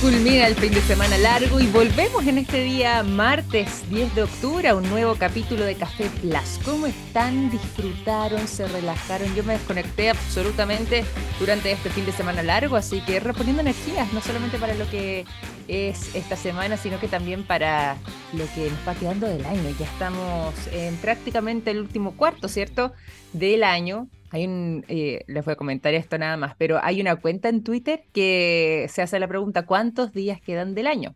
Culmina el fin de semana largo y volvemos en este día martes 10 de octubre a un nuevo capítulo de Café Plus. ¿Cómo están? ¿Disfrutaron? ¿Se relajaron? Yo me desconecté absolutamente durante este fin de semana largo, así que reponiendo energías, no solamente para lo que es esta semana, sino que también para lo que nos va quedando del año. Ya estamos en prácticamente el último cuarto, ¿cierto? Del año hay un, eh, les voy a comentar esto nada más, pero hay una cuenta en Twitter que se hace la pregunta ¿cuántos días quedan del año?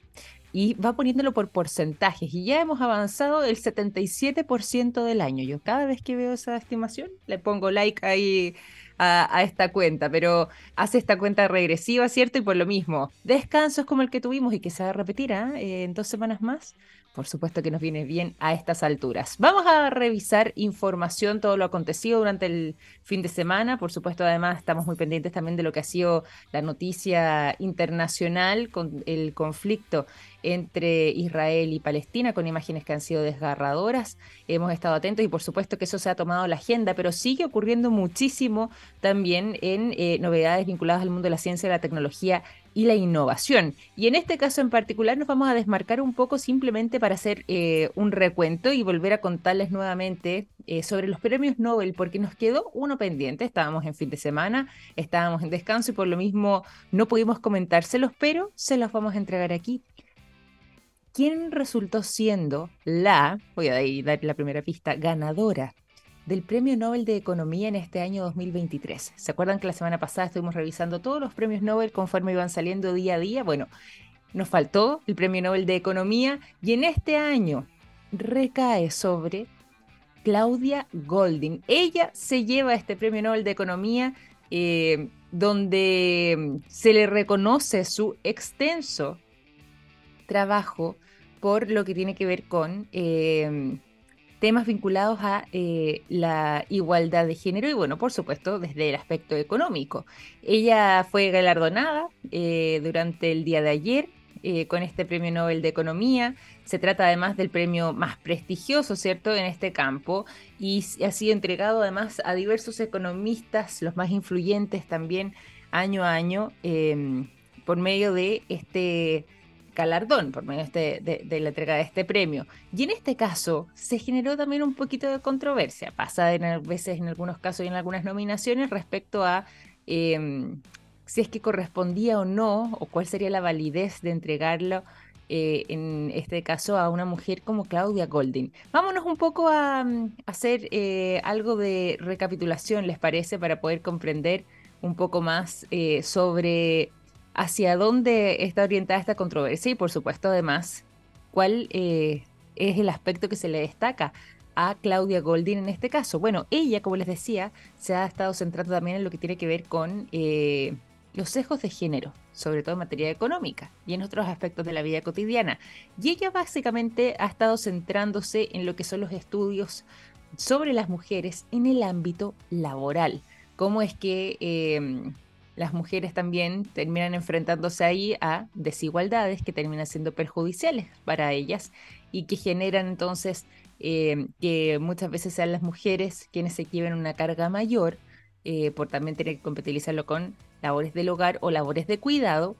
Y va poniéndolo por porcentajes y ya hemos avanzado el 77% del año. Yo cada vez que veo esa estimación le pongo like ahí a, esta cuenta, pero hace esta cuenta regresiva, ¿cierto? Y por lo mismo, descansos como el que tuvimos y que se va a repetir ¿ah? eh, en dos semanas más, por supuesto que nos viene bien a estas alturas. Vamos a revisar información, todo lo acontecido durante el fin de semana. Por supuesto, además, estamos muy pendientes también de lo que ha sido la noticia internacional con el conflicto entre Israel y Palestina, con imágenes que han sido desgarradoras. Hemos estado atentos y por supuesto que eso se ha tomado la agenda, pero sigue ocurriendo muchísimo también en eh, novedades vinculadas al mundo de la ciencia la tecnología y la innovación. Y en este caso en particular nos vamos a desmarcar un poco simplemente para hacer eh, un recuento y volver a contarles nuevamente eh, sobre los premios Nobel, porque nos quedó uno pendiente. Estábamos en fin de semana, estábamos en descanso y por lo mismo no pudimos comentárselos, pero se los vamos a entregar aquí. ¿Quién resultó siendo la, voy a dar la primera pista, ganadora del Premio Nobel de Economía en este año 2023. ¿Se acuerdan que la semana pasada estuvimos revisando todos los premios Nobel conforme iban saliendo día a día? Bueno, nos faltó el Premio Nobel de Economía y en este año recae sobre Claudia Golding. Ella se lleva este Premio Nobel de Economía eh, donde se le reconoce su extenso trabajo por lo que tiene que ver con... Eh, temas vinculados a eh, la igualdad de género y bueno, por supuesto, desde el aspecto económico. Ella fue galardonada eh, durante el día de ayer con este Premio Nobel de Economía. Se trata además del premio más prestigioso, ¿cierto?, en este campo y ha sido entregado además a diversos economistas, los más influyentes también año a año, por medio de este galardón por medio de, de, la entrega de este premio. Y en este caso se generó también un poquito de controversia, pasa en, veces en algunos casos y en algunas nominaciones respecto a em, si es que correspondía o no, o cuál sería la validez de entregarlo. Eh, en este caso a una mujer como Claudia Golding. Vámonos un poco a, mm, hacer eh, algo de recapitulación, ¿les parece? Para poder comprender un poco más eh, sobre hacia dónde está orientada esta controversia y por supuesto además cuál eh, es el aspecto que se le destaca a Claudia Goldin en este caso. Bueno, ella, como les decía, se ha estado centrando también en lo que tiene que ver con eh, los sesgos de género, sobre todo en materia económica y en otros aspectos de la vida cotidiana. Y ella básicamente ha estado centrándose en lo que son los estudios sobre las mujeres en el ámbito laboral. Cómo es que eh, las mujeres también terminan enfrentándose ahí a desigualdades que terminan siendo perjudiciales para ellas y que generan entonces eh, que muchas veces sean las mujeres quienes se lleven una carga mayor eh, por también tener que compatibilizarlo con labores del hogar o labores de cuidado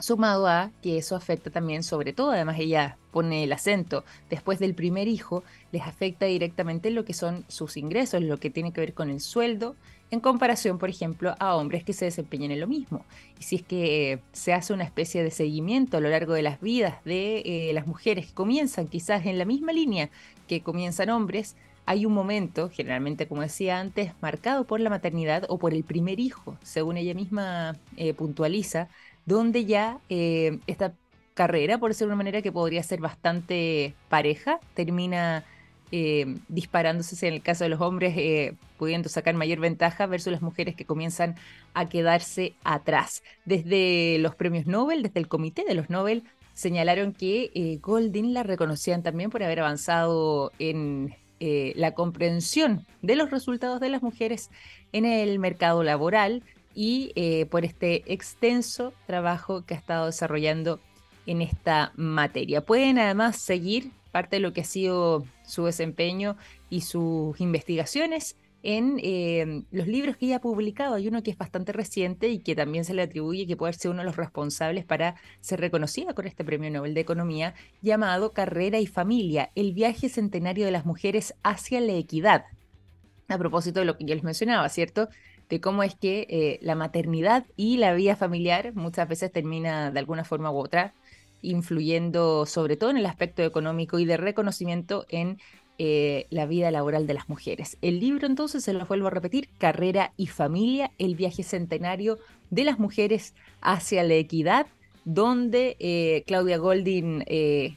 sumado a que eso afecta también, sobre todo, además ella pone el acento, después del primer hijo, les afecta directamente lo que son sus ingresos, lo que tiene que ver con el sueldo, en comparación, por ejemplo, a hombres que se desempeñan en lo mismo. Y si es que se hace una especie de seguimiento a lo largo de las vidas de eh, las mujeres que comienzan quizás en la misma línea que comienzan hombres, hay un momento, generalmente como decía antes, marcado por la maternidad o por el primer hijo, según ella misma eh, puntualiza, donde ya eh, esta carrera, por decirlo de una manera que podría ser bastante pareja, termina eh, disparándose en el caso de los hombres, eh, pudiendo sacar mayor ventaja versus las mujeres que comienzan a quedarse atrás. Desde los premios Nobel, desde el comité de los Nobel, señalaron que Golding la reconocían también por haber avanzado en la comprensión de los resultados de las mujeres en el mercado laboral, y eh, por este extenso trabajo que ha estado desarrollando en esta materia. Pueden además seguir parte de lo que ha sido su desempeño y sus investigaciones en eh, los libros que ella ha publicado. Hay uno que es bastante reciente y que también se le atribuye que puede ser uno de los responsables para ser reconocida con este Premio Nobel de Economía, llamado Carrera y Familia, el viaje centenario de las mujeres hacia la equidad. A propósito de lo que yo les mencionaba, ¿cierto? de cómo es que eh, la maternidad y la vida familiar muchas veces termina de alguna forma u otra influyendo sobre todo en el aspecto económico y de reconocimiento en eh, la vida laboral de las mujeres. El libro entonces, se lo vuelvo a repetir, Carrera y Familia, el viaje centenario de las mujeres hacia la equidad, donde eh, Claudia Goldin eh,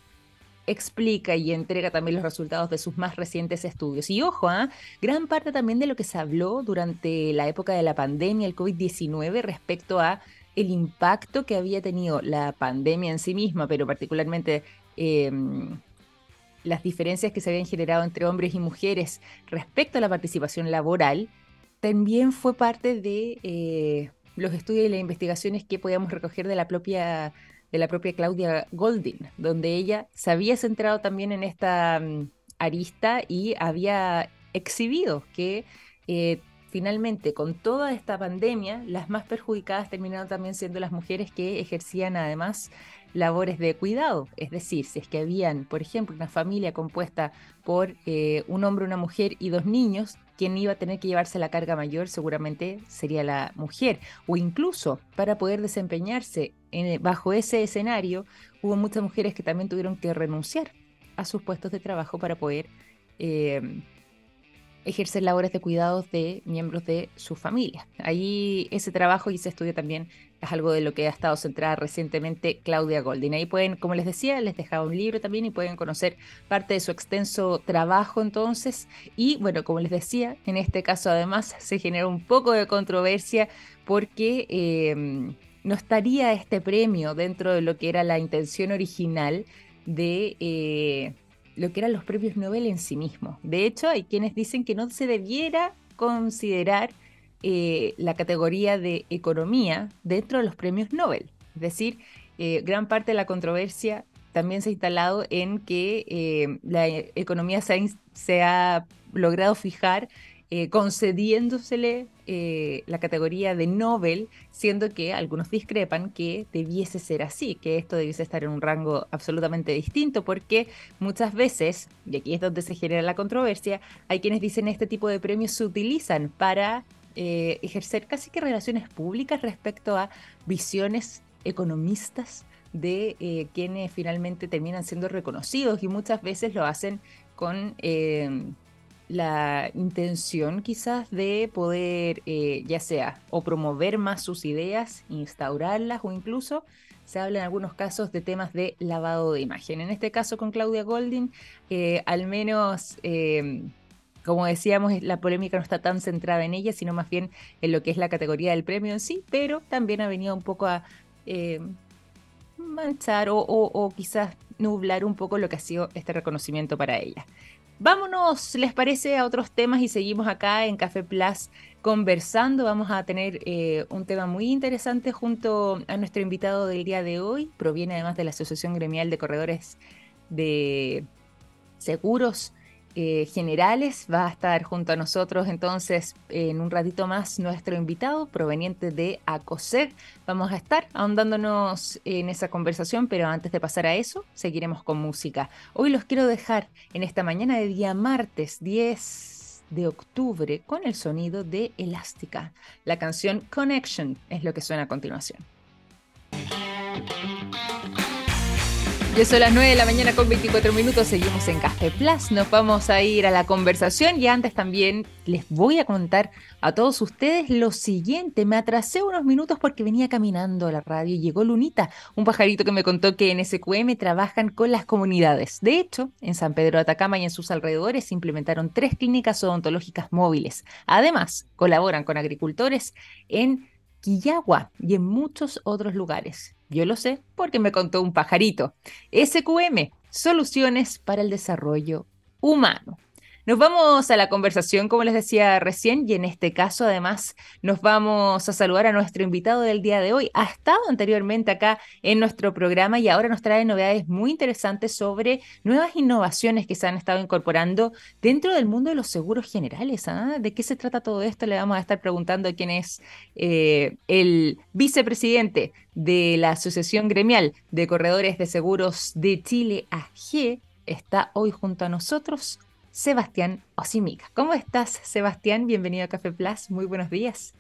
explica y entrega también los resultados de sus más recientes estudios. Y ojo, ¿ah? gran parte también de lo que se habló durante la época de la pandemia, el COVID-19, respecto a el impacto que había tenido la pandemia en sí misma, pero particularmente em, las diferencias que se habían generado entre hombres y mujeres respecto a la participación laboral, también fue parte de eh, los estudios y las investigaciones que podíamos recoger de la propia de la propia Claudia Goldin, donde ella se había centrado también en esta mm, arista y había exhibido que eh, finalmente con toda esta pandemia las más perjudicadas terminaron también siendo las mujeres que ejercían además labores de cuidado. Es decir, si es que habían, por ejemplo, una familia compuesta por eh, un hombre, una mujer y dos niños, quien iba a tener que llevarse la carga mayor seguramente sería la mujer. O incluso para poder desempeñarse bajo ese escenario, hubo muchas mujeres que también tuvieron que renunciar a sus puestos de trabajo para poder eh, ejercer labores de cuidados de miembros de su familia. Ahí ese trabajo y ese estudio también es algo de lo que ha estado centrada recientemente Claudia Goldin. Ahí pueden, como les decía, les dejaba un libro también y pueden conocer parte de su extenso trabajo entonces. Y bueno, como les decía, en este caso además se generó un poco de controversia porque em, no estaría este premio dentro de lo que era la intención original de... Eh, lo que eran los premios Nobel en sí mismos. De hecho, hay quienes dicen que no se debiera considerar eh, la categoría de economía dentro de los premios Nobel. Es decir, eh, gran parte de la controversia también se ha instalado en que eh, la economía se ha logrado fijar eh, concediéndosele eh, la categoría de Nobel, siendo que algunos discrepan que debiese ser así, que esto debiese estar en un rango absolutamente distinto, porque muchas veces, y aquí es donde se genera la controversia, hay quienes dicen este tipo de premios se utilizan para eh, ejercer casi que relaciones públicas respecto a visiones economistas de quienes finalmente terminan siendo reconocidos y muchas veces lo hacen con la intención quizás de poder, eh, ya sea, o promover más sus ideas, instaurarlas o incluso se habla en algunos casos de temas de lavado de imagen. En este caso con Claudia Golding, eh, al menos, eh, como decíamos, la polémica no está tan centrada en ella, sino más bien en lo que es la categoría del premio en sí, pero también ha venido un poco a manchar o quizás nublar un poco lo que ha sido este reconocimiento para ella. Vámonos, ¿les parece a otros temas? Y seguimos acá en Café Plus conversando. Vamos a tener eh, un tema muy interesante junto a nuestro invitado del día de hoy. Proviene además de la Asociación Gremial de Corredores de Seguros eh, generales. Va a estar junto a nosotros entonces en un ratito más nuestro invitado proveniente de ACOSED. Vamos a estar ahondándonos en esa conversación, pero antes de pasar a eso, seguiremos con música. Hoy los quiero dejar en esta mañana de día martes 10 de octubre con el sonido de Elástica. La canción Connection es lo que suena a continuación. Ya son las 9 de la mañana con 24 minutos, seguimos en Café Plus, nos vamos a ir a la conversación y antes también les voy a contar a todos ustedes lo siguiente, me atrasé unos minutos porque venía caminando a la radio y llegó Lunita, un pajarito que me contó que en SQM trabajan con las comunidades. De hecho, en San Pedro de Atacama y en sus alrededores se implementaron tres clínicas odontológicas móviles. Además, colaboran con agricultores en Quillagua y en muchos otros lugares. Yo lo sé porque me contó un pajarito. SQM, Soluciones para el Desarrollo Humano. Nos vamos a la conversación, como les decía recién, y en este caso además nos vamos a saludar a nuestro invitado del día de hoy. Ha estado anteriormente acá en nuestro programa y ahora nos trae novedades muy interesantes sobre nuevas innovaciones que se han estado incorporando dentro del mundo de los seguros generales. ¿ah? ¿De qué se trata todo esto? Le vamos a estar preguntando a quién es eh, el vicepresidente de la Asociación Gremial de Corredores de Seguros de Chile, AG. Está hoy junto a nosotros Sebastián Osimica. ¿Cómo estás, Sebastián? Bienvenido a Café Plus. Muy buenos días.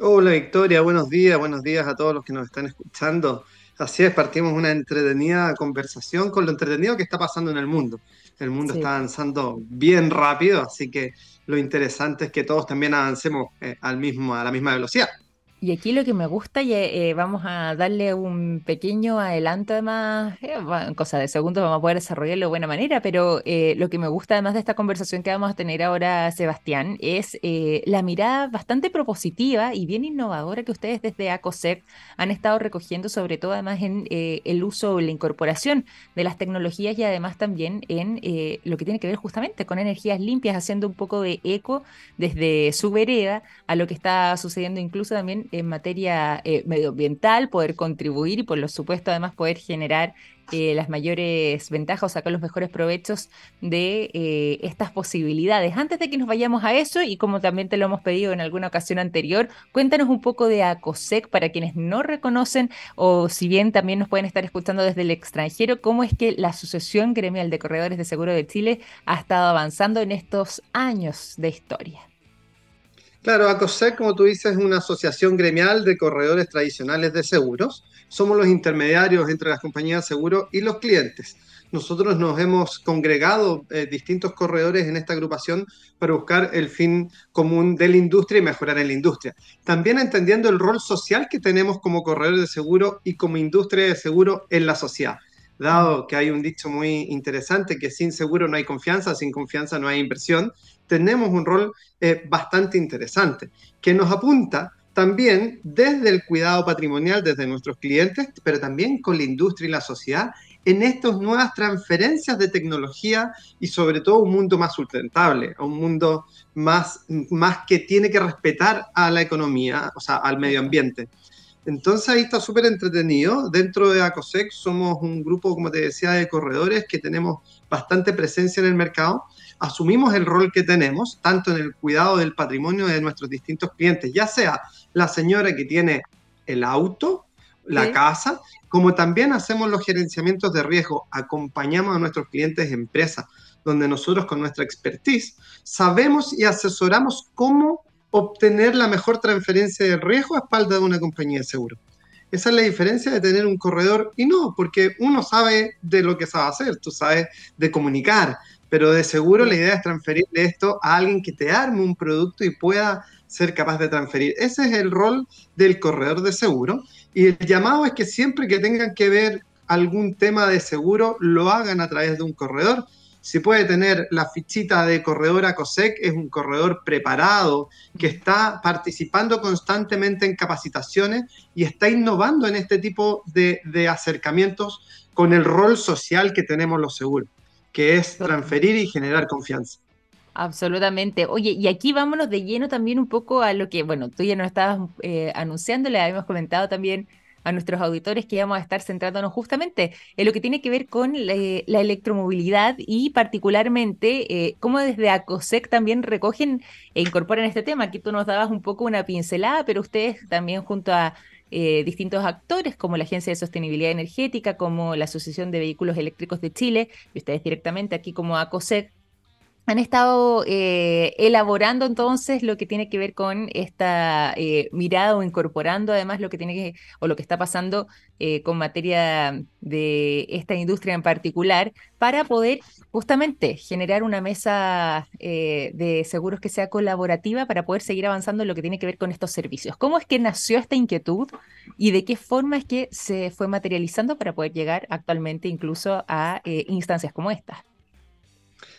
Hola, Victoria. Buenos días. Buenos días a todos los que nos están escuchando. Así es, partimos una entretenida conversación con lo entretenido que está pasando en el mundo. El mundo está avanzando bien rápido, así que lo interesante es que todos también avancemos eh, al mismo, a la misma velocidad. Y aquí lo que me gusta, y eh, vamos a darle un pequeño adelanto además, eh, cosa de segundos vamos a poder desarrollarlo de buena manera, pero eh, lo que me gusta además de esta conversación que vamos a tener ahora, Sebastián, es la mirada bastante propositiva y bien innovadora que ustedes desde ACOSEC han estado recogiendo, sobre todo además en el uso, la incorporación de las tecnologías y además también en lo que tiene que ver justamente con energías limpias, haciendo un poco de eco desde su vereda a lo que está sucediendo incluso también en materia eh, medioambiental, poder contribuir y por lo supuesto además poder generar eh, las mayores ventajas o sacar los mejores provechos de eh, estas posibilidades. Antes de que nos vayamos a eso, y como también te lo hemos pedido en alguna ocasión anterior, cuéntanos un poco de ACOSEC para quienes no reconocen o si bien también nos pueden estar escuchando desde el extranjero, cómo es que la Asociación Gremial de Corredores de Seguro de Chile ha estado avanzando en estos años de historia. Claro, ACOSEC, como tú dices, es una asociación gremial de corredores tradicionales de seguros. Somos los intermediarios entre las compañías de seguros y los clientes. Nosotros nos hemos congregado eh, distintos corredores en esta agrupación para buscar el fin común de la industria y mejorar la industria. También entendiendo el rol social que tenemos como corredores de seguro y como industria de seguro en la sociedad dado que hay un dicho muy interesante que sin seguro no hay confianza, sin confianza no hay inversión, tenemos un rol eh, bastante interesante que nos apunta también desde el cuidado patrimonial, desde nuestros clientes, pero también con la industria y la sociedad en estas nuevas transferencias de tecnología y sobre todo un mundo más sustentable, un mundo más, más que tiene que respetar a la economía, o sea, al medio ambiente. Entonces ahí está súper entretenido. Dentro de ACOSEC somos un grupo, como te decía, de corredores que tenemos bastante presencia en el mercado. Asumimos el rol que tenemos, tanto en el cuidado del patrimonio de nuestros distintos clientes, ya sea la señora que tiene el auto, la casa, como también hacemos los gerenciamientos de riesgo. Acompañamos a nuestros clientes empresas, donde nosotros con nuestra expertise sabemos y asesoramos cómo obtener la mejor transferencia de riesgo a espalda de una compañía de seguro. Esa es la diferencia de tener un corredor y no, porque uno sabe de lo que sabe hacer, tú sabes de comunicar, pero de seguro la idea es transferirle esto a alguien que te arme un producto y pueda ser capaz de transferir. Ese es el rol del corredor de seguro. Y el llamado es que siempre que tengan que ver algún tema de seguro lo hagan a través de un corredor. Si puede tener la fichita de corredor a COSEC, es un corredor preparado que está participando constantemente en capacitaciones y está innovando en este tipo de, de acercamientos con el rol social que tenemos los seguros, que es transferir y generar confianza. Absolutamente. Oye, y aquí vámonos de lleno también un poco a lo que, bueno, tú ya nos estabas eh, anunciando, le habíamos comentado también a nuestros auditores que vamos a estar centrándonos justamente en lo que tiene que ver con la, electromovilidad y particularmente eh, cómo desde ACOSEC también recogen e incorporan este tema. Aquí tú nos dabas un poco una pincelada, pero ustedes también junto a eh, distintos actores como la Agencia de Sostenibilidad Energética, como la Asociación de Vehículos Eléctricos de Chile, y ustedes directamente aquí como ACOSEC, han estado eh, elaborando entonces lo que tiene que ver con esta eh, mirada o incorporando además lo que tiene que, o lo que está pasando eh, con materia de esta industria en particular para poder justamente generar una mesa de seguros que sea colaborativa para poder seguir avanzando en lo que tiene que ver con estos servicios. ¿Cómo es que nació esta inquietud y de qué forma es que se fue materializando para poder llegar actualmente incluso a instancias como esta?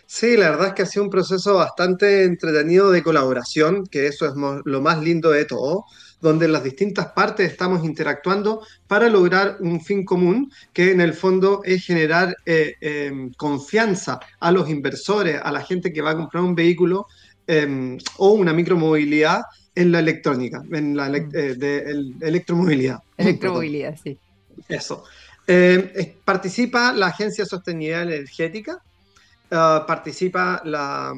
Sí, la verdad es que ha sido un proceso bastante entretenido de colaboración, que eso es lo más lindo de todo, donde las distintas partes estamos interactuando para lograr un fin común, que en el fondo es generar eh, em, confianza a los inversores, a la gente que va a comprar un vehículo em, o una micromovilidad en la electrónica, en la mm. eh, de, electromovilidad. Electromovilidad, sí. Eso. Eh, participa la Agencia de Sostenibilidad Energética, ah, participa la,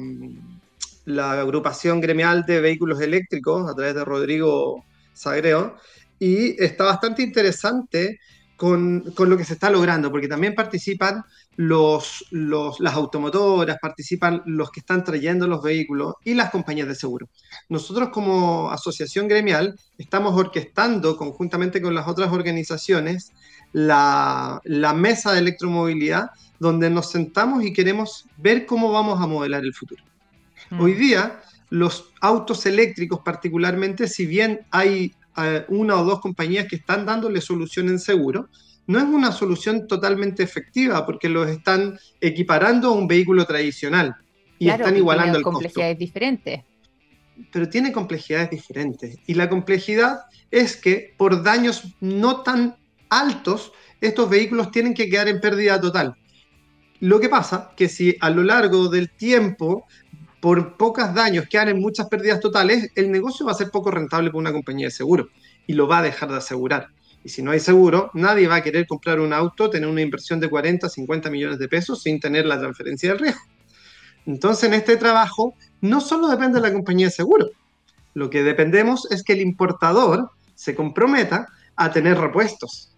la, agrupación gremial de vehículos eléctricos a través de Rodrigo Sagreo, y está bastante interesante con, con, lo que se está logrando, porque también participan los, los, las automotoras, participan los que están trayendo los vehículos y las compañías de seguro. Nosotros como asociación gremial estamos orquestando conjuntamente con las otras organizaciones la, la mesa de electromovilidad donde nos sentamos y queremos ver cómo vamos a modelar el futuro. Mm. Hoy día, los autos eléctricos particularmente, si bien hay eh, una o dos compañías que están dándole solución en seguro, no es una solución totalmente efectiva porque los están equiparando a un vehículo tradicional y están igualando el complejidades diferentes. Pero tiene complejidades diferentes y la complejidad es que por daños no tan altos, estos vehículos tienen que quedar en pérdida total. Lo que pasa que si a lo largo del tiempo, por pocos daños, quedan en muchas pérdidas totales, el negocio va a ser poco rentable para una compañía de seguro y lo va a dejar de asegurar. Y si no hay seguro, nadie va a querer comprar un auto, tener una inversión de 40, 50 millones de pesos sin tener la transferencia del riesgo. Entonces, en este trabajo, no solo depende de la compañía de seguro, lo que dependemos es que el importador se comprometa a tener repuestos,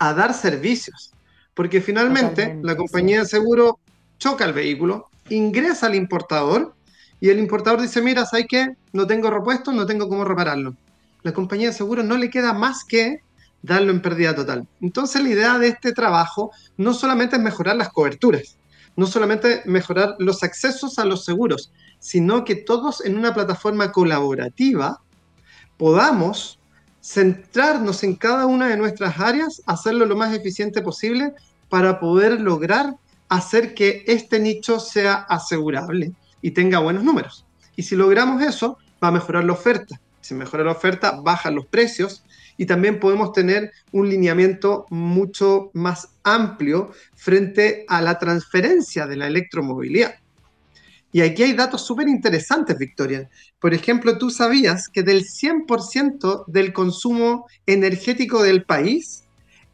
a dar servicios. Porque finalmente la compañía de seguro choca el vehículo, ingresa al importador y el importador dice, mira, ¿sabes qué? No tengo repuesto, no tengo cómo repararlo. La compañía de seguro no le queda más que darlo en pérdida total. Entonces la idea de este trabajo no solamente es mejorar las coberturas, no solamente mejorar los accesos a los seguros, sino que todos en una plataforma colaborativa podamos centrarnos en cada una de nuestras áreas, hacerlo lo más eficiente posible para poder lograr hacer que este nicho sea asegurable y tenga buenos números. Y si logramos eso, va a mejorar la oferta. Si mejora la oferta, bajan los precios y también podemos tener un lineamiento mucho más amplio frente a la transferencia de la electromovilidad. Y aquí hay datos súper interesantes, Victoria. Por ejemplo, tú sabías que del 100% del consumo energético del país,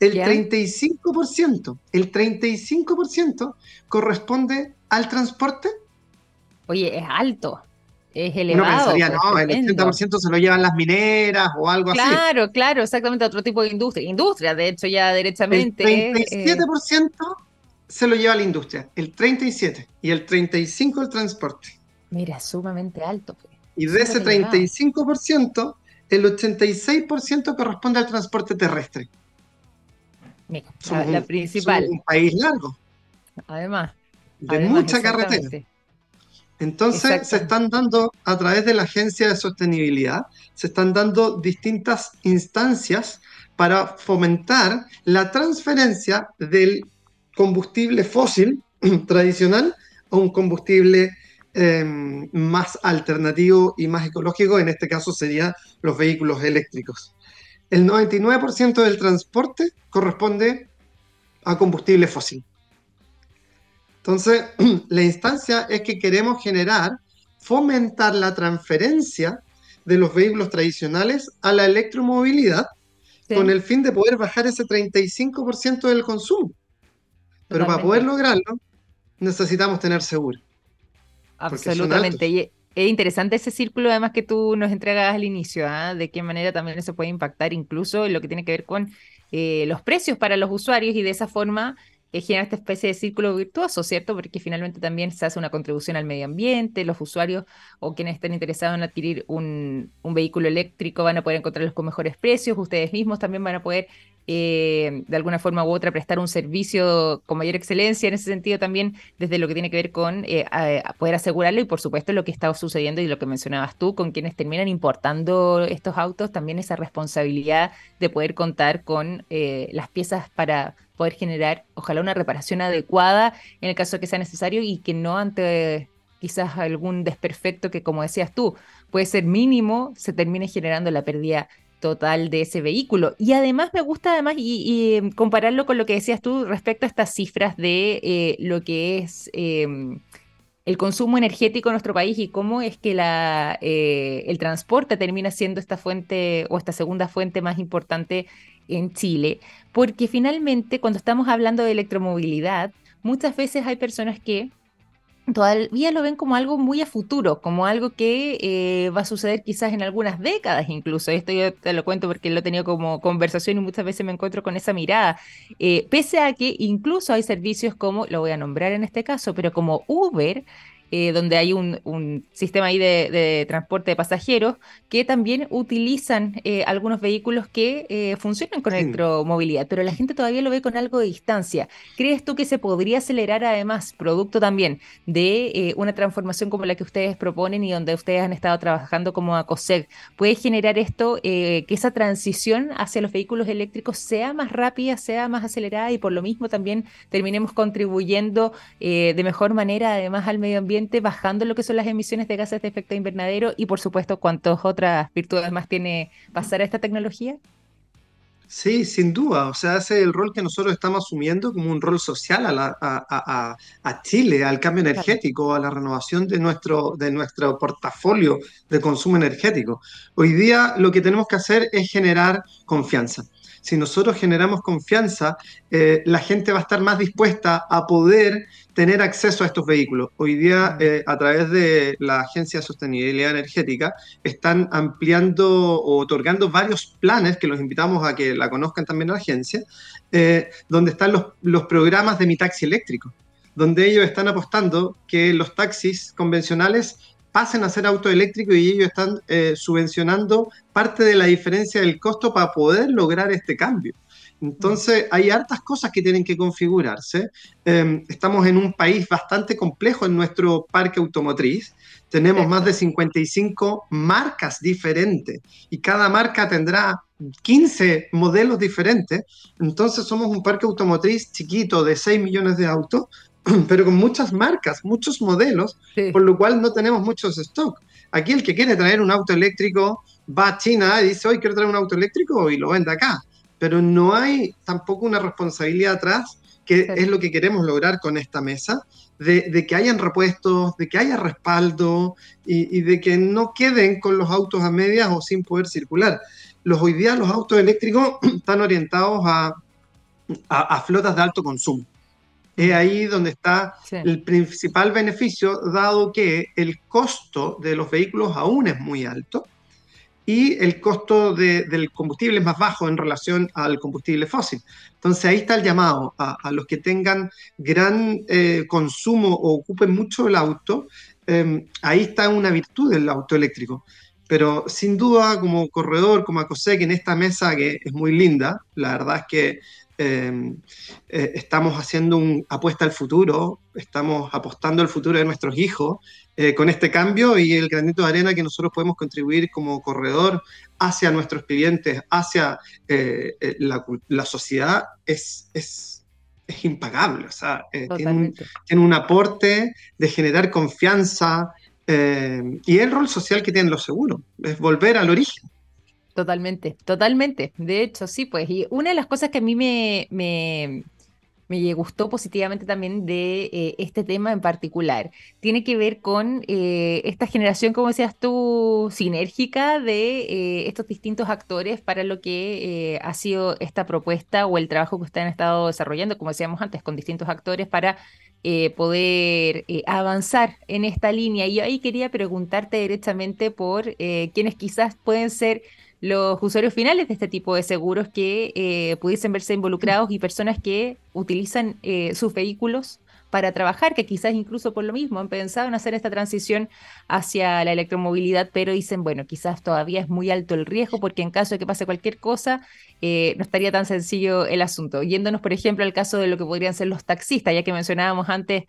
el 35%, el 35% corresponde al transporte. Oye, es alto, es elevado. Uno pensaría, no, el 80% se lo llevan las mineras o algo así. Claro, claro, exactamente, otro tipo de industria. Industria, de hecho, ya derechamente. El 37% se lo lleva la industria, el 37 y el 35 el transporte. Mira, sumamente alto. Pues. Y de ese 35%, el 86% corresponde al transporte terrestre. Mira, la, principal. un país largo. Además. De mucha carretera. Entonces se están dando, a través de la Agencia de Sostenibilidad, se están dando distintas instancias para fomentar la transferencia del combustible fósil tradicional a un combustible em, más alternativo y más ecológico, en este caso serían los vehículos eléctricos. El 99% del transporte corresponde a combustible fósil. Entonces, la instancia es que queremos generar, fomentar la transferencia de los vehículos tradicionales a la electromovilidad con el fin de poder bajar ese 35% del consumo. Pero para poder lograrlo, necesitamos tener seguro. Absolutamente. Y es interesante ese círculo, además, que tú nos entregas al inicio, ¿ah? de qué manera también se puede impactar incluso en lo que tiene que ver con eh, los precios para los usuarios y de esa forma eh, genera esta especie de círculo virtuoso, ¿cierto? Porque finalmente también se hace una contribución al medio ambiente, los usuarios o quienes estén interesados en adquirir un, un vehículo eléctrico van a poder encontrarlos con mejores precios, ustedes mismos también van a poder eh, de alguna forma u otra prestar un servicio con mayor excelencia en ese sentido también desde lo que tiene que ver con eh, poder asegurarlo y por supuesto lo que está sucediendo y lo que mencionabas tú con quienes terminan importando estos autos también esa responsabilidad de poder contar con eh, las piezas para poder generar ojalá una reparación adecuada en el caso que sea necesario y que no ante quizás algún desperfecto que como decías tú puede ser mínimo, se termine generando la pérdida total de ese vehículo. Y además me gusta además em, compararlo con lo que decías tú respecto a estas cifras de eh, lo que es em, el consumo energético en nuestro país y cómo es que eh, el transporte termina siendo esta fuente o esta segunda fuente más importante en Chile. Porque finalmente cuando estamos hablando de electromovilidad, muchas veces hay personas que todavía lo ven como algo muy a futuro, como algo que eh, va a suceder quizás en algunas décadas incluso. Esto yo te lo cuento porque lo he tenido como conversación y muchas veces me encuentro con esa mirada. Eh, pese a que incluso hay servicios como, lo voy a nombrar en este caso, pero como Uber, eh, donde hay un, sistema ahí de, transporte de pasajeros que también utilizan eh, algunos vehículos que eh, funcionan con electromovilidad, pero la gente todavía lo ve con algo de distancia. ¿Crees tú que se podría acelerar además, producto también de una transformación como la que ustedes proponen y donde ustedes han estado trabajando como ACOSEC? ¿Puede generar esto que esa transición hacia los vehículos eléctricos sea más rápida, sea más acelerada y por lo mismo también terminemos contribuyendo de mejor manera además al medio ambiente? Bajando lo que son las emisiones de gases de efecto invernadero y por supuesto cuántas otras virtudes más tiene pasar a esta tecnología? Sí, sin duda. O sea, ese es el rol que nosotros estamos asumiendo como un rol social a, a, Chile, al cambio energético, a la renovación de nuestro, de nuestro portafolio de consumo energético. Hoy día lo que tenemos que hacer es generar confianza si nosotros generamos confianza, eh, la gente va a estar más dispuesta a poder tener acceso a estos vehículos. Hoy día, eh, a través de la Agencia de Sostenibilidad Energética, están ampliando o otorgando varios planes, que los invitamos a que la conozcan también a la agencia, eh, donde están los, los programas de mi taxi eléctrico, donde ellos están apostando que los taxis convencionales pasen a ser auto eléctrico y ellos están eh, subvencionando parte de la diferencia del costo para poder lograr este cambio. Entonces, hay hartas cosas que tienen que configurarse. Em, estamos en un país bastante complejo en nuestro parque automotriz. Tenemos más de 55 marcas diferentes y cada marca tendrá 15 modelos diferentes. Entonces, somos un parque automotriz chiquito de 6 millones de autos, pero con muchas marcas, muchos modelos, por lo cual no tenemos muchos stock. Aquí el que quiere traer un auto eléctrico va a China y dice, hoy quiero traer un auto eléctrico y lo vende acá. Pero no hay tampoco una responsabilidad atrás, que es lo que queremos lograr con esta mesa, de, que hayan repuestos, de que haya respaldo y, de que no queden con los autos a medias o sin poder circular. Los, hoy día los autos eléctricos están orientados a, a flotas de alto consumo es ahí donde está el principal beneficio, dado que el costo de los vehículos aún es muy alto y el costo del combustible es más bajo en relación al combustible fósil. Entonces ahí está el llamado a, los que tengan gran eh, consumo o ocupen mucho el auto, em, ahí está una virtud del auto eléctrico. Pero sin duda, como corredor, como ACOSEC, en esta mesa que es muy linda, la verdad es que Em, eh, estamos haciendo una apuesta al futuro, estamos apostando al futuro de nuestros hijos eh, con este cambio y el granito de arena que nosotros podemos contribuir como corredor hacia nuestros clientes, hacia eh, la, sociedad, es, es, es, impagable. O sea, tiene un, tiene, un, aporte de generar confianza y el rol social que tienen los seguros, es volver al origen. Totalmente, totalmente. De hecho, sí, pues. Y una de las cosas que a mí me, me, me gustó positivamente también de eh, este tema en particular tiene que ver con eh, esta generación, como decías tú, sinérgica de eh, estos distintos actores para lo que ha sido esta propuesta o el trabajo que ustedes han estado desarrollando, como decíamos antes, con distintos actores para poder avanzar en esta línea. Y ahí quería preguntarte directamente por quienes quizás pueden ser los usuarios finales de este tipo de seguros que eh, pudiesen verse involucrados y personas que utilizan eh, sus vehículos para trabajar, que quizás incluso por lo mismo han pensado en hacer esta transición hacia la electromovilidad, pero dicen, bueno, quizás todavía es muy alto el riesgo porque en caso de que pase cualquier cosa, eh, no estaría tan sencillo el asunto. Yéndonos, por ejemplo, al caso de lo que podrían ser los taxistas, ya que mencionábamos antes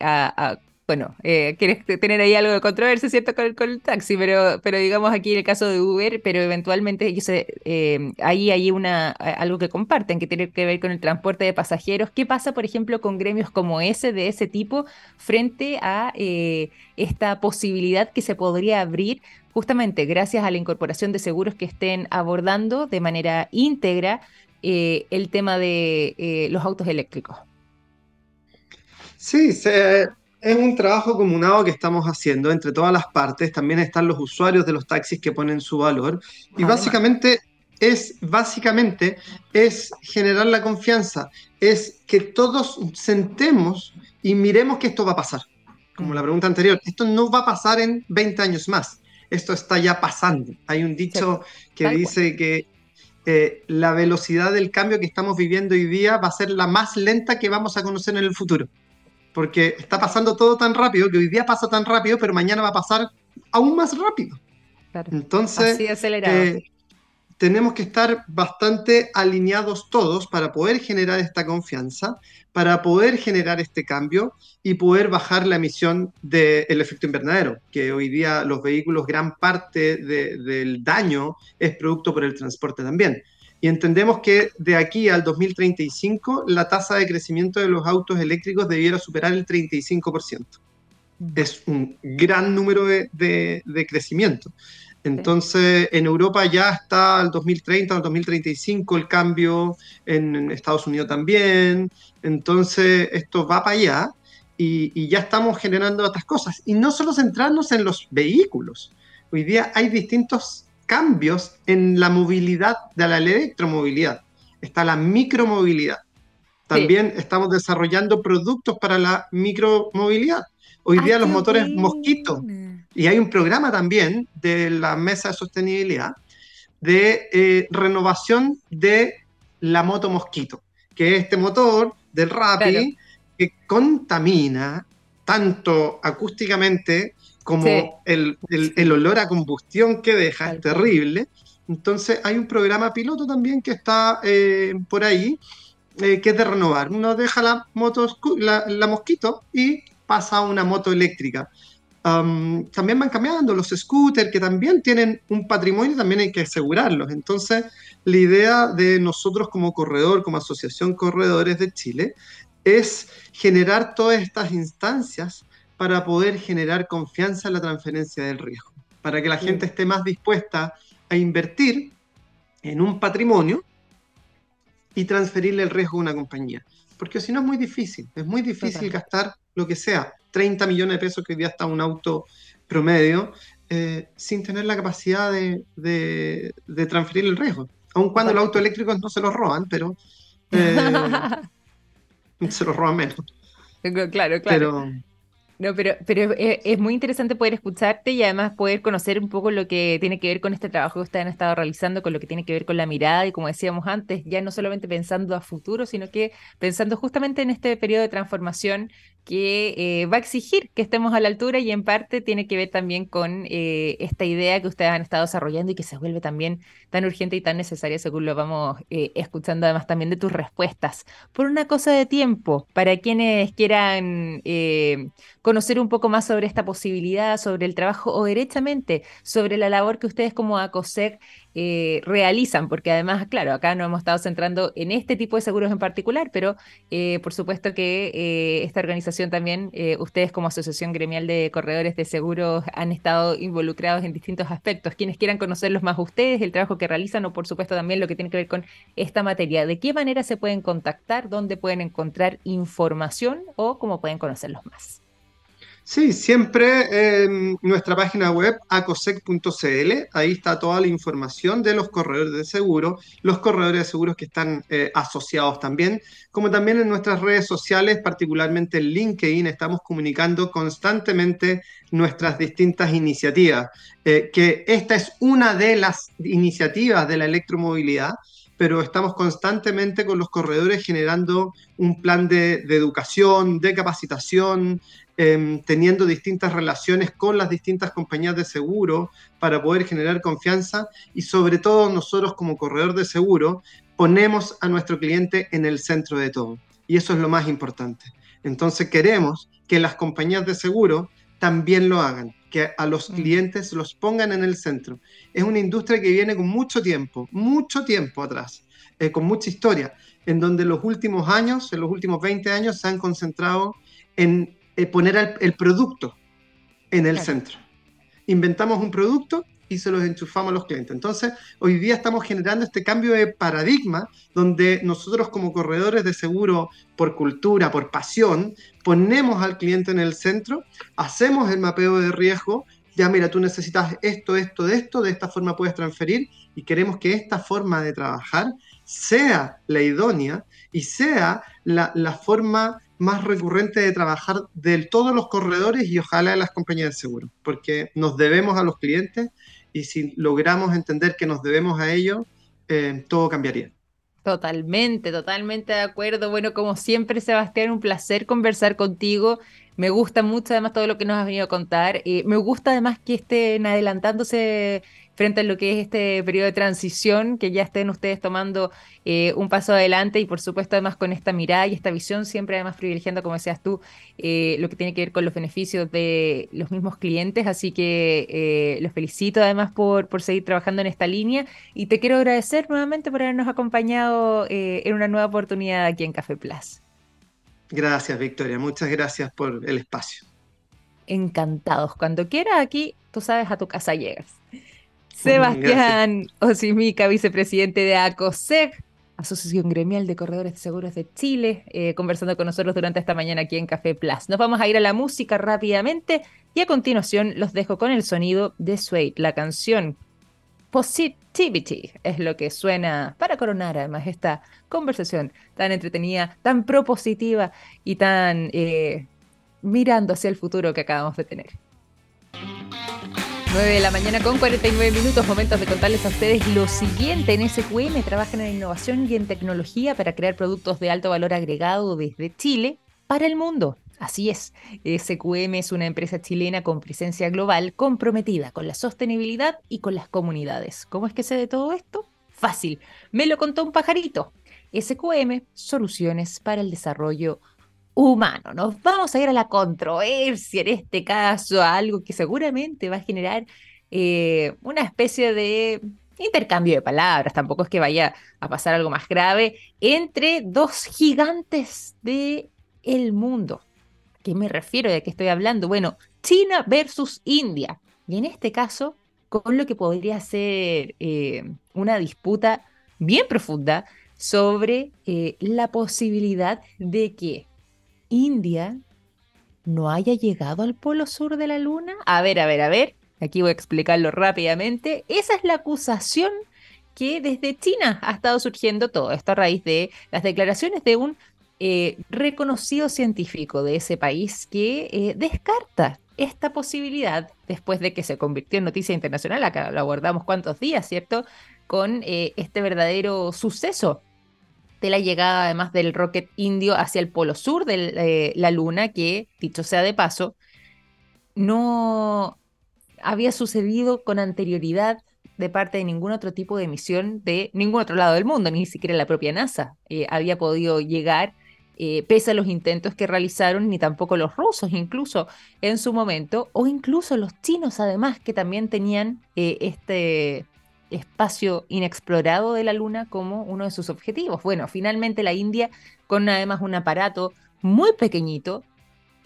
a bueno, eh, quieres tener ahí algo de controversia, ¿cierto? Con, con, el taxi, pero, pero digamos aquí en el caso de Uber, pero eventualmente yo eh, ahí hay una, algo que comparten que tiene que ver con el transporte de pasajeros. ¿Qué pasa, por ejemplo, con gremios como ese, de ese tipo, frente a eh, esta posibilidad que se podría abrir justamente gracias a la incorporación de seguros que estén abordando de manera íntegra el tema de los autos eléctricos? Sí, se, es un trabajo comunado que estamos haciendo entre todas las partes. También están los usuarios de los taxis que ponen su valor. Y básicamente es, básicamente es generar la confianza. Es que todos sentemos y miremos que esto va a pasar. Como la pregunta anterior, esto no va a pasar en 20 años más. Esto está ya pasando. Hay un dicho que dice que eh, la velocidad del cambio que estamos viviendo hoy día va a ser la más lenta que vamos a conocer en el futuro porque está pasando todo tan rápido, que hoy día pasa tan rápido, pero mañana va a pasar aún más rápido. Entonces, eh, tenemos que estar bastante alineados todos para poder generar esta confianza, para poder generar este cambio y poder bajar la emisión del efecto invernadero, que hoy día los vehículos, gran parte del daño es producto por el transporte también y entendemos que de aquí al 2035 la tasa de crecimiento de los autos eléctricos debiera superar el 35%. Mm. Es un gran número de, de, crecimiento. Entonces, en Europa ya está al 2030, al 2035 el cambio, en Estados Unidos también. Entonces, esto va para allá y, y, ya estamos generando otras cosas. Y no solo centrarnos en los vehículos. Hoy día hay distintos cambios en la movilidad de la electromovilidad. Está la micromovilidad. También estamos desarrollando productos para la micromovilidad. Hoy día los motores mosquito. Y hay un programa también de la Mesa de Sostenibilidad de eh, renovación de la moto mosquito, que es este motor del Rappi que contamina tanto acústicamente como el, el, olor a combustión que deja es terrible. Entonces hay un programa piloto también que está eh, por ahí, eh, que es de renovar. Uno deja la, moto, la, la mosquito y pasa a una moto eléctrica. también van cambiando los scooters que también tienen un patrimonio, también hay que asegurarlos. Entonces, la idea de nosotros como corredor, como Asociación Corredores de Chile, es generar todas estas instancias para poder generar confianza en la transferencia del riesgo, para que la gente esté más dispuesta a invertir en un patrimonio y transferirle el riesgo a una compañía. Porque si no es muy difícil, es muy difícil gastar lo que sea, 30 millones de pesos que hoy día está un auto promedio, eh, sin tener la capacidad de, de, transferir el riesgo. Aun cuando los autos eléctricos no se los roban, pero eh, se los roban menos. Claro, claro. No, pero, pero es, muy interesante poder escucharte y además poder conocer un poco lo que tiene que ver con este trabajo que ustedes han estado realizando, con lo que tiene que ver con la mirada y como decíamos antes, ya no solamente pensando a futuro, sino que pensando justamente en este periodo de transformación que eh, va a exigir que estemos a la altura y en parte tiene que ver también con eh, esta idea que ustedes han estado desarrollando y que se vuelve también tan urgente y tan necesaria según lo vamos eh, escuchando además también de tus respuestas. Por una cosa de tiempo, para quienes quieran conocer un poco más sobre esta posibilidad, sobre el trabajo o derechamente sobre la labor que ustedes como ACOSEC eh, realizan, porque además, claro, acá no hemos estado centrando en este tipo de seguros en particular, pero eh, por supuesto que eh, esta organización también, ustedes como Asociación Gremial de Corredores de Seguros han estado involucrados en distintos aspectos. Quienes quieran conocerlos más ustedes, el trabajo que realizan o por supuesto también lo que tiene que ver con esta materia, ¿de qué manera se pueden contactar? ¿Dónde pueden encontrar información o cómo pueden conocerlos más? Sí, siempre en nuestra página web acosec.cl, ahí está toda la información de los corredores de seguro, los corredores de seguros que están eh, asociados también, como también en nuestras redes sociales, particularmente en LinkedIn, estamos comunicando constantemente nuestras distintas iniciativas, eh, que esta es una de las iniciativas de la electromovilidad, pero estamos constantemente con los corredores generando un plan de, de educación, de capacitación, Em, teniendo distintas relaciones con las distintas compañías de seguro para poder generar confianza y sobre todo nosotros como corredor de seguro ponemos a nuestro cliente en el centro de todo. y eso es lo más importante. Entonces queremos que las compañías de seguro también lo hagan, que a los mm. clientes los pongan en el centro. Es una industria que viene con mucho tiempo, mucho tiempo atrás, eh, con mucha historia, en donde los últimos años, en los últimos 20 años, se han concentrado en eh, poner el, producto en el centro. Inventamos un producto y se los enchufamos a los clientes. Entonces, hoy día estamos generando este cambio de paradigma donde nosotros como corredores de seguro, por cultura, por pasión, ponemos al cliente en el centro, hacemos el mapeo de riesgo, ya mira, tú necesitas esto, esto, de esto, de esta forma puedes transferir y queremos que esta forma de trabajar sea la idónea y sea la, la forma más recurrente de trabajar de todos los corredores y ojalá de las compañías de seguro, porque nos debemos a los clientes y si logramos entender que nos debemos a ellos, eh, todo cambiaría. Totalmente, totalmente de acuerdo. Bueno, como siempre, Sebastián, un placer conversar contigo. Me gusta mucho además todo lo que nos has venido a contar. Eh, me gusta además que estén adelantándose frente a lo que es este periodo de transición, que ya estén ustedes tomando eh, un paso adelante y por supuesto además con esta mirada y esta visión, siempre además privilegiando, como decías tú, eh, lo que tiene que ver con los beneficios de los mismos clientes. Así que eh, los felicito además por, por seguir trabajando en esta línea y te quiero agradecer nuevamente por habernos acompañado en una nueva oportunidad aquí en Café Plus. Gracias, Victoria. Muchas gracias por el espacio. Encantados. Cuando quieras aquí, tú sabes, a tu casa llegas. Sebastián Osimica, vicepresidente de ACOSEG, Asociación Gremial de Corredores de Seguros de Chile, eh, conversando con nosotros durante esta mañana aquí en Café Plus. Nos vamos a ir a la música rápidamente y a continuación los dejo con el sonido de Suede, la canción Positivity es lo que suena para coronar además esta conversación tan entretenida, tan propositiva y tan eh, mirando hacia el futuro que acabamos de tener. 9 de la mañana con 49 minutos, momentos de contarles a ustedes lo siguiente. En SQM trabajan en innovación y en tecnología para crear productos de alto valor agregado desde Chile para el mundo. Así es, SQM es una empresa chilena con presencia global comprometida con la sostenibilidad y con las comunidades. ¿Cómo es que sé de todo esto? Fácil, me lo contó un pajarito. SQM, soluciones para el desarrollo humano. Nos vamos a ir a la controversia en este caso, algo que seguramente va a generar eh, una especie de intercambio de palabras, tampoco es que vaya a pasar algo más grave, entre dos gigantes del el mundo. ¿A qué me refiero? ¿De qué estoy hablando? Bueno, China versus India. Y en este caso, con lo que podría ser eh, una disputa bien profunda sobre eh, la posibilidad de que India no haya llegado al polo sur de la Luna? A ver, a ver, a ver, aquí voy a explicarlo rápidamente. Esa es la acusación que desde China ha estado surgiendo todo esto a raíz de las declaraciones de un eh, reconocido científico de ese país que eh, descarta esta posibilidad después de que se convirtió en noticia internacional, acá lo aguardamos cuántos días, ¿cierto? Con eh, este verdadero suceso de la llegada además del rocket indio hacia el polo sur de la Luna, que, dicho sea de paso, no había sucedido con anterioridad de parte de ningún otro tipo de misión de ningún otro lado del mundo, ni siquiera la propia NASA había podido llegar, eh, pese a los intentos que realizaron, ni tampoco los rusos incluso en su momento, o incluso los chinos además, que también tenían este espacio inexplorado de la Luna como uno de sus objetivos. Bueno, finalmente la India, con además un aparato muy pequeñito,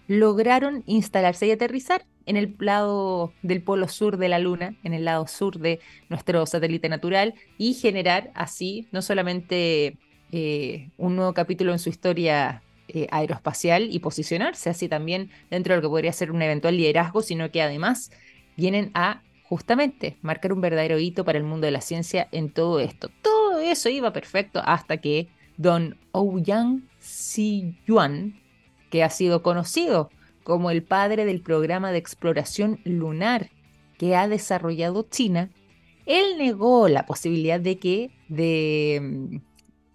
lograron instalarse y aterrizar en el lado del polo sur de la Luna, en el lado sur de nuestro satélite natural, y generar así no solamente eh, un nuevo capítulo en su historia eh, aeroespacial y posicionarse así también dentro de lo que podría ser un eventual liderazgo, sino que además vienen a justamente marcar un verdadero hito para el mundo de la ciencia en todo esto. Todo eso iba perfecto hasta que don Ouyang Si-yuan, que ha sido conocido como el padre del programa de exploración lunar que ha desarrollado China, él negó la posibilidad de que de,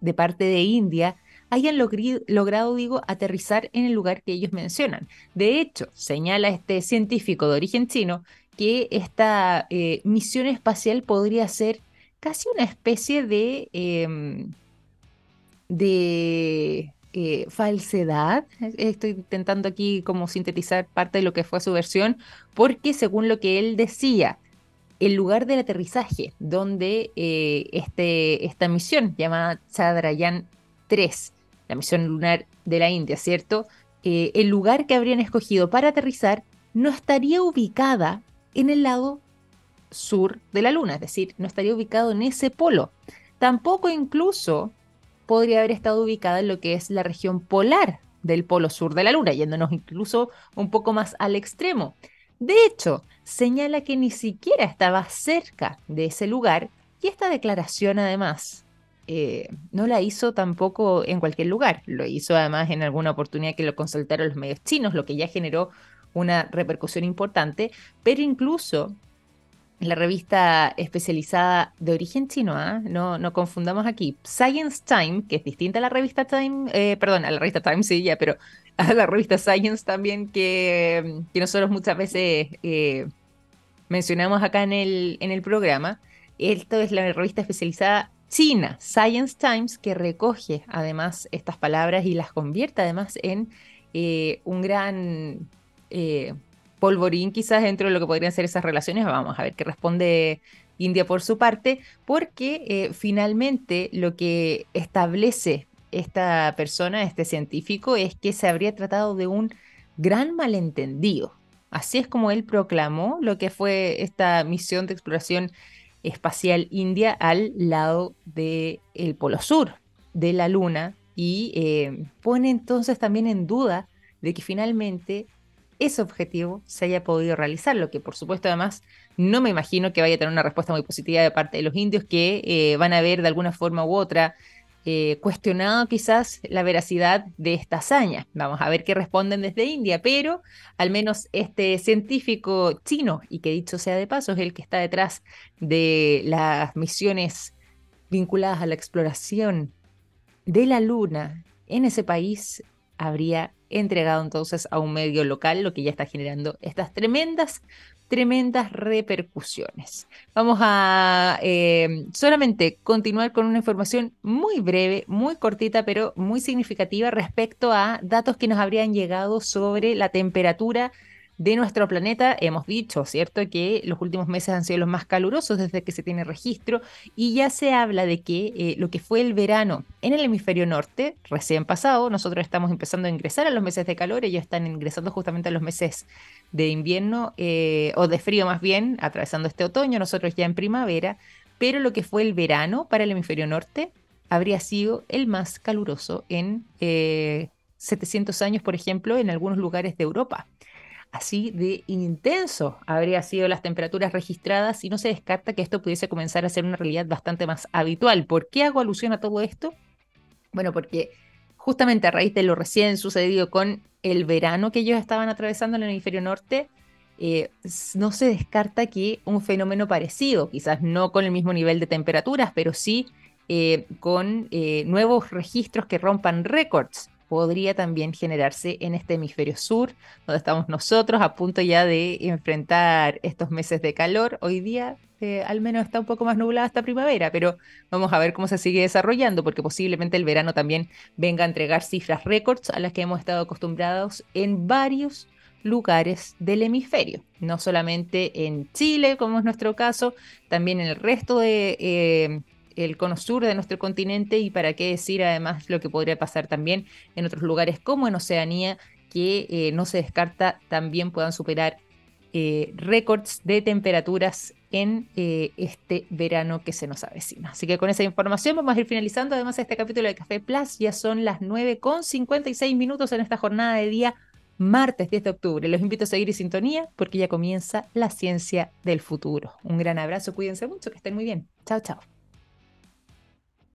de parte de India hayan logrado, digo, aterrizar en el lugar que ellos mencionan. De hecho, señala este científico de origen chino que esta eh, misión espacial podría ser casi una especie de, em, eh, falsedad. Estoy intentando aquí como sintetizar parte de lo que fue su versión, porque según lo que él decía, el lugar del aterrizaje, donde eh, este, esta misión llamada Chandrayaan 3, la misión lunar de la India, ¿cierto? Eh, el lugar que habrían escogido para aterrizar no estaría ubicada en el lado sur de la Luna, es decir, no estaría ubicado en ese polo. Tampoco incluso podría haber estado ubicada en lo que es la región polar del polo sur de la Luna, yéndonos incluso un poco más al extremo. De hecho, señala que ni siquiera estaba cerca de ese lugar y esta declaración además eh, no la hizo tampoco en cualquier lugar, lo hizo además en alguna oportunidad que lo consultaron los medios chinos, lo que ya generó una repercusión importante, pero incluso la revista especializada de origen chino, ¿ah? no, no confundamos aquí, Science Time, que es distinta a la revista Time, eh, perdón, a la revista Time sí, ya, pero a la revista Science también que, que nosotros muchas veces eh, mencionamos acá en el, en el programa. Esto es la revista especializada china, Science Times, que recoge además estas palabras y las convierte además en eh, un gran polvorín quizás dentro de lo que podrían ser esas relaciones. Vamos a ver qué responde India por su parte, porque eh, finalmente lo que establece esta persona, este científico, es que se habría tratado de un gran malentendido. Así es como él proclamó lo que fue esta misión de exploración espacial india al lado del Polo Sur de la Luna y eh, pone entonces también en duda de que finalmente ese objetivo se haya podido realizar, lo que por supuesto además no me imagino que vaya a tener una respuesta muy positiva de parte de los indios que eh, van a ver de alguna forma u otra eh, cuestionado quizás la veracidad de esta hazaña. Vamos a ver qué responden desde India, pero al menos este científico chino, y que dicho sea de paso, es el que está detrás de las misiones vinculadas a la exploración de la Luna en ese país, habría entregado entonces a un medio local, lo que ya está generando estas tremendas, tremendas repercusiones. Vamos a eh, solamente continuar con una información muy breve, muy cortita, pero muy significativa respecto a datos que nos habrían llegado sobre la temperatura de nuestro planeta. Hemos dicho, ¿cierto?, que los últimos meses han sido los más calurosos desde que se tiene registro y ya se habla de que eh, lo que fue el verano en el hemisferio norte, recién pasado, nosotros estamos empezando a ingresar a los meses de calor, ellos están ingresando justamente a los meses de invierno eh, o de frío más bien, atravesando este otoño, nosotros ya en primavera, pero lo que fue el verano para el hemisferio norte habría sido el más caluroso en 700 eh, años, por ejemplo, en algunos lugares de Europa así de intenso habría sido las temperaturas registradas y no se descarta que esto pudiese comenzar a ser una realidad bastante más habitual. ¿Por qué hago alusión a todo esto? Bueno, porque justamente a raíz de lo recién sucedido con el verano que ellos estaban atravesando en el hemisferio norte, eh, no se descarta que un fenómeno parecido, quizás no con el mismo nivel de temperaturas, pero sí eh, con eh, nuevos registros que rompan récords podría también generarse en este hemisferio sur, donde estamos nosotros a punto ya de enfrentar estos meses de calor. Hoy día eh, al menos está un poco más nublada esta primavera, pero vamos a ver cómo se sigue desarrollando, porque posiblemente el verano también venga a entregar cifras récords a las que hemos estado acostumbrados en varios lugares del hemisferio, no solamente en Chile, como es nuestro caso, también en el resto de eh, el cono sur de nuestro continente y para qué decir además lo que podría pasar también en otros lugares como en Oceanía, que eh, no se descarta también puedan superar eh, récords de temperaturas en eh, este verano que se nos avecina. Así que con esa información vamos a ir finalizando además este capítulo de Café Plus. Ya son las 9 con 56 minutos en esta jornada de día martes 10 de octubre. Los invito a seguir en sintonía porque ya comienza la ciencia del futuro. Un gran abrazo, cuídense mucho, que estén muy bien. Chao, chao.